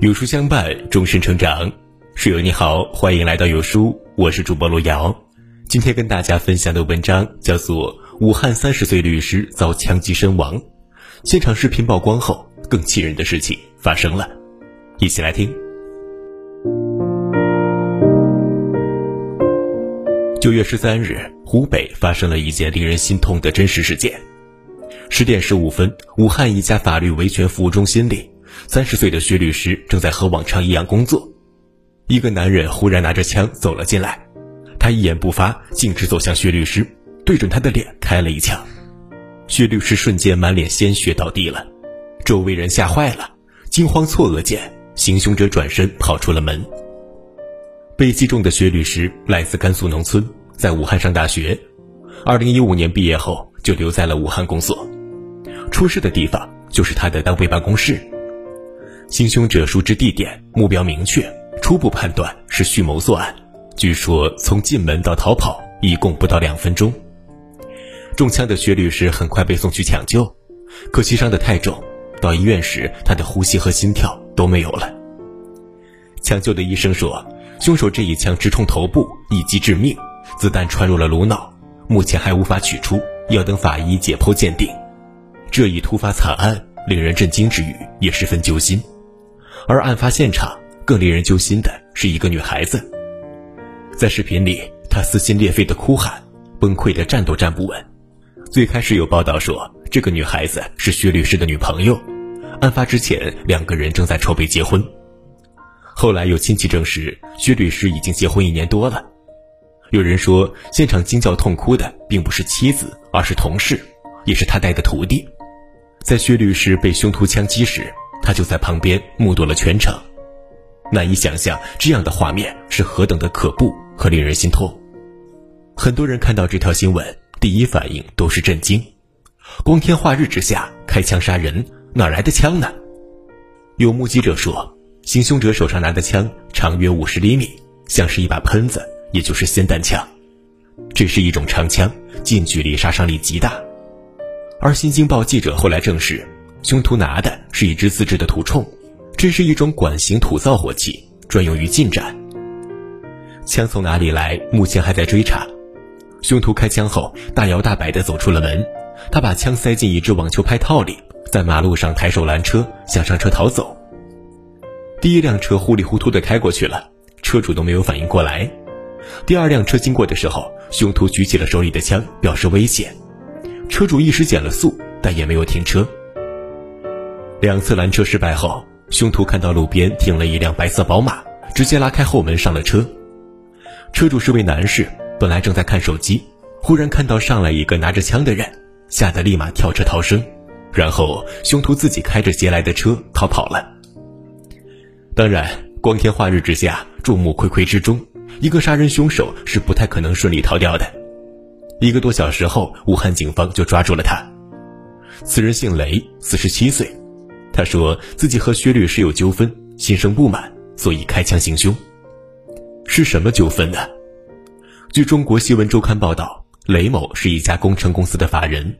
有书相伴，终身成长。室友你好，欢迎来到有书，我是主播罗瑶。今天跟大家分享的文章叫做《武汉三十岁律师遭枪击身亡》。现场视频曝光后，更气人的事情发生了，一起来听。九月十三日，湖北发生了一件令人心痛的真实事件。十点十五分，武汉一家法律维权服务中心里。三十岁的薛律师正在和往常一样工作，一个男人忽然拿着枪走了进来，他一言不发，径直走向薛律师，对准他的脸开了一枪。薛律师瞬间满脸鲜血倒地了，周围人吓坏了，惊慌错愕间，行凶者转身跑出了门。被击中的薛律师来自甘肃农村，在武汉上大学，二零一五年毕业后就留在了武汉工作，出事的地方就是他的单位办公室。行凶者熟知地点，目标明确，初步判断是蓄谋作案。据说从进门到逃跑一共不到两分钟。中枪的薛律师很快被送去抢救，可惜伤得太重，到医院时他的呼吸和心跳都没有了。抢救的医生说，凶手这一枪直冲头部，一击致命，子弹穿入了颅脑，目前还无法取出，要等法医解剖鉴定。这一突发惨案令人震惊之余，也十分揪心。而案发现场更令人揪心的是一个女孩子，在视频里，她撕心裂肺的哭喊，崩溃的站都站不稳。最开始有报道说，这个女孩子是薛律师的女朋友，案发之前两个人正在筹备结婚。后来有亲戚证实，薛律师已经结婚一年多了。有人说，现场惊叫痛哭的并不是妻子，而是同事，也是他带的徒弟。在薛律师被凶徒枪击时。他就在旁边目睹了全程，难以想象这样的画面是何等的可怖和令人心痛。很多人看到这条新闻，第一反应都是震惊。光天化日之下开枪杀人，哪来的枪呢？有目击者说，行凶者手上拿的枪长约五十厘米，像是一把喷子，也就是霰弹枪。这是一种长枪，近距离杀伤力极大。而新京报记者后来证实。凶徒拿的是一支自制的土铳，这是一种管型土造火器，专用于近战。枪从哪里来？目前还在追查。凶徒开枪后，大摇大摆地走出了门，他把枪塞进一只网球拍套里，在马路上抬手拦车，想上车逃走。第一辆车糊里糊涂地开过去了，车主都没有反应过来。第二辆车经过的时候，凶徒举起了手里的枪，表示危险。车主一时减了速，但也没有停车。两次拦车失败后，凶徒看到路边停了一辆白色宝马，直接拉开后门上了车。车主是位男士，本来正在看手机，忽然看到上来一个拿着枪的人，吓得立马跳车逃生。然后凶徒自己开着劫来的车逃跑了。当然，光天化日之下，众目睽睽之中，一个杀人凶手是不太可能顺利逃掉的。一个多小时后，武汉警方就抓住了他。此人姓雷，四十七岁。他说自己和薛律师有纠纷，心生不满，所以开枪行凶。是什么纠纷呢？据中国新闻周刊报道，雷某是一家工程公司的法人。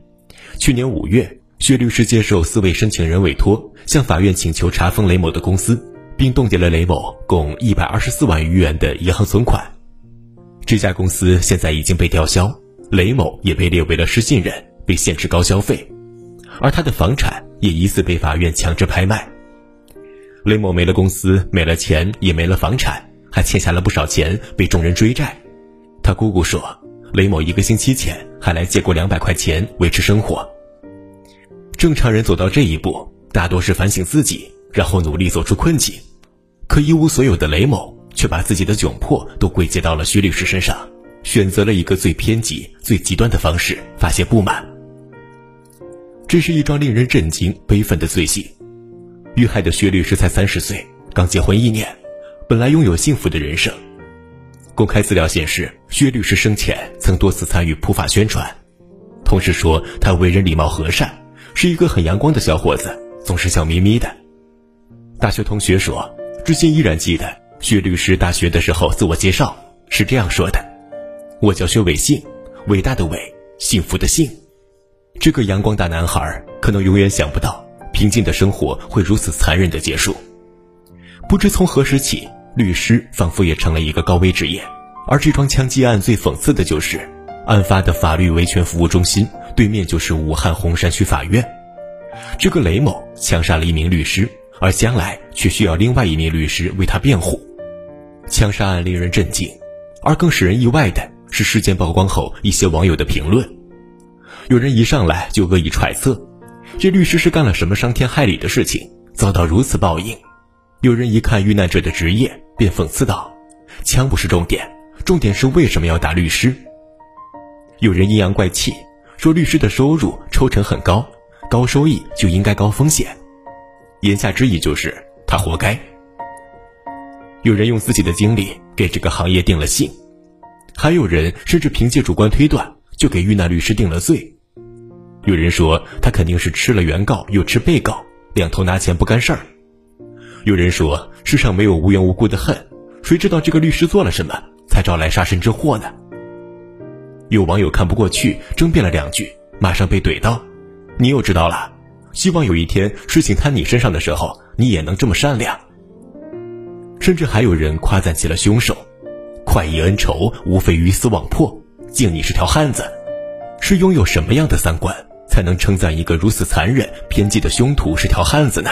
去年五月，薛律师接受四位申请人委托，向法院请求查封雷某的公司，并冻结了雷某共一百二十四万余元的银行存款。这家公司现在已经被吊销，雷某也被列为了失信人，被限制高消费，而他的房产。也疑似被法院强制拍卖，雷某没了公司，没了钱，也没了房产，还欠下了不少钱，被众人追债。他姑姑说，雷某一个星期前还来借过两百块钱维持生活。正常人走到这一步，大多是反省自己，然后努力走出困境。可一无所有的雷某，却把自己的窘迫都归结到了徐律师身上，选择了一个最偏激、最极端的方式发泄不满。这是一桩令人震惊、悲愤的罪行。遇害的薛律师才三十岁，刚结婚一年，本来拥有幸福的人生。公开资料显示，薛律师生前曾多次参与普法宣传，同事说他为人礼貌和善，是一个很阳光的小伙子，总是笑眯眯的。大学同学说，至今依然记得薛律师大学的时候自我介绍是这样说的：“我叫薛伟信，伟大的伟，幸福的幸。”这个阳光大男孩可能永远想不到，平静的生活会如此残忍的结束。不知从何时起，律师仿佛也成了一个高危职业。而这桩枪击案最讽刺的就是，案发的法律维权服务中心对面就是武汉洪山区法院。这个雷某枪杀了一名律师，而将来却需要另外一名律师为他辩护。枪杀案令人震惊，而更使人意外的是事件曝光后一些网友的评论。有人一上来就恶意揣测，这律师是干了什么伤天害理的事情，遭到如此报应。有人一看遇难者的职业，便讽刺道：“枪不是重点，重点是为什么要打律师？”有人阴阳怪气，说律师的收入抽成很高，高收益就应该高风险，言下之意就是他活该。有人用自己的经历给这个行业定了性，还有人甚至凭借主观推断就给遇难律师定了罪。有人说他肯定是吃了原告又吃被告，两头拿钱不干事儿。有人说世上没有无缘无故的恨，谁知道这个律师做了什么才招来杀身之祸呢？有网友看不过去，争辩了两句，马上被怼到：“你又知道了？希望有一天事情摊你身上的时候，你也能这么善良。”甚至还有人夸赞起了凶手：“快意恩仇，无非鱼死网破，敬你是条汉子。”是拥有什么样的三观？才能称赞一个如此残忍偏激的凶徒是条汉子呢？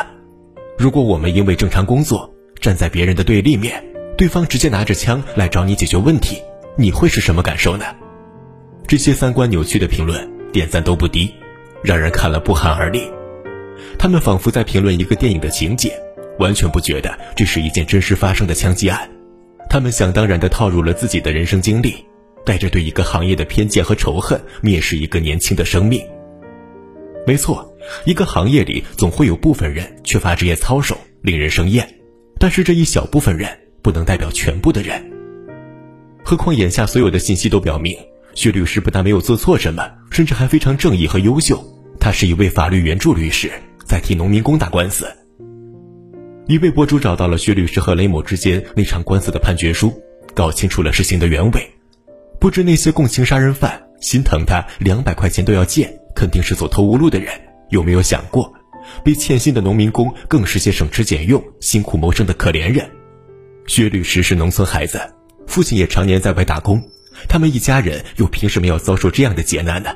如果我们因为正常工作站在别人的对立面，对方直接拿着枪来找你解决问题，你会是什么感受呢？这些三观扭曲的评论点赞都不低，让人看了不寒而栗。他们仿佛在评论一个电影的情节，完全不觉得这是一件真实发生的枪击案。他们想当然地套入了自己的人生经历，带着对一个行业的偏见和仇恨，蔑视一个年轻的生命。没错，一个行业里总会有部分人缺乏职业操守，令人生厌。但是这一小部分人不能代表全部的人。何况眼下所有的信息都表明，薛律师不但没有做错什么，甚至还非常正义和优秀。他是一位法律援助律师，在替农民工打官司。一位博主找到了薛律师和雷某之间那场官司的判决书，搞清楚了事情的原委。不知那些共情杀人犯心疼他两百块钱都要借。肯定是走投无路的人，有没有想过，被欠薪的农民工更是些省吃俭用、辛苦谋生的可怜人？薛律师是农村孩子，父亲也常年在外打工，他们一家人又凭什么要遭受这样的劫难呢？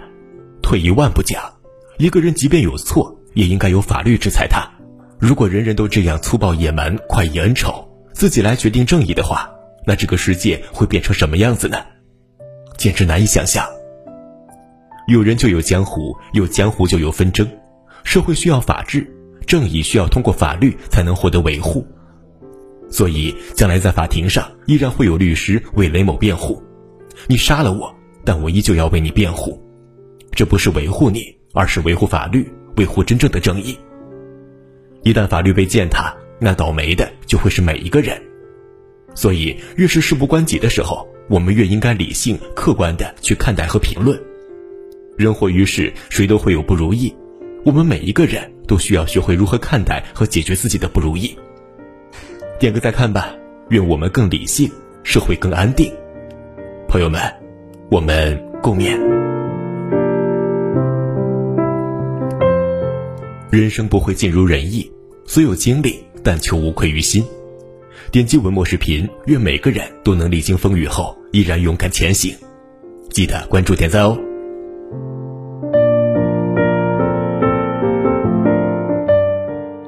退一万步讲，一个人即便有错，也应该有法律制裁他。如果人人都这样粗暴野蛮、快意恩仇，自己来决定正义的话，那这个世界会变成什么样子呢？简直难以想象。有人就有江湖，有江湖就有纷争。社会需要法治，正义需要通过法律才能获得维护。所以，将来在法庭上依然会有律师为雷某辩护。你杀了我，但我依旧要为你辩护。这不是维护你，而是维护法律，维护真正的正义。一旦法律被践踏，那倒霉的就会是每一个人。所以，越是事不关己的时候，我们越应该理性、客观的去看待和评论。人活于世，谁都会有不如意，我们每一个人都需要学会如何看待和解决自己的不如意。点个再看吧，愿我们更理性，社会更安定。朋友们，我们共勉。人生不会尽如人意，虽有经历但求无愧于心。点击文末视频，愿每个人都能历经风雨后依然勇敢前行。记得关注点赞哦。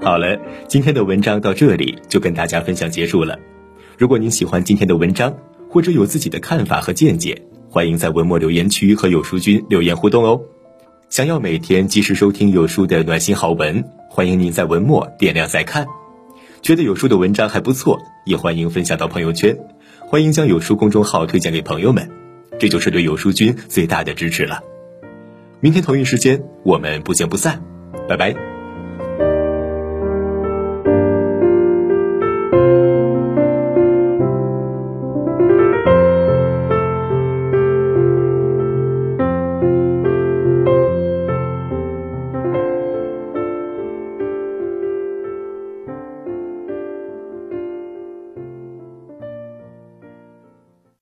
好了，今天的文章到这里就跟大家分享结束了。如果您喜欢今天的文章，或者有自己的看法和见解，欢迎在文末留言区和有书君留言互动哦。想要每天及时收听有书的暖心好文，欢迎您在文末点亮再看。觉得有书的文章还不错，也欢迎分享到朋友圈。欢迎将有书公众号推荐给朋友们，这就是对有书君最大的支持了。明天同一时间，我们不见不散，拜拜。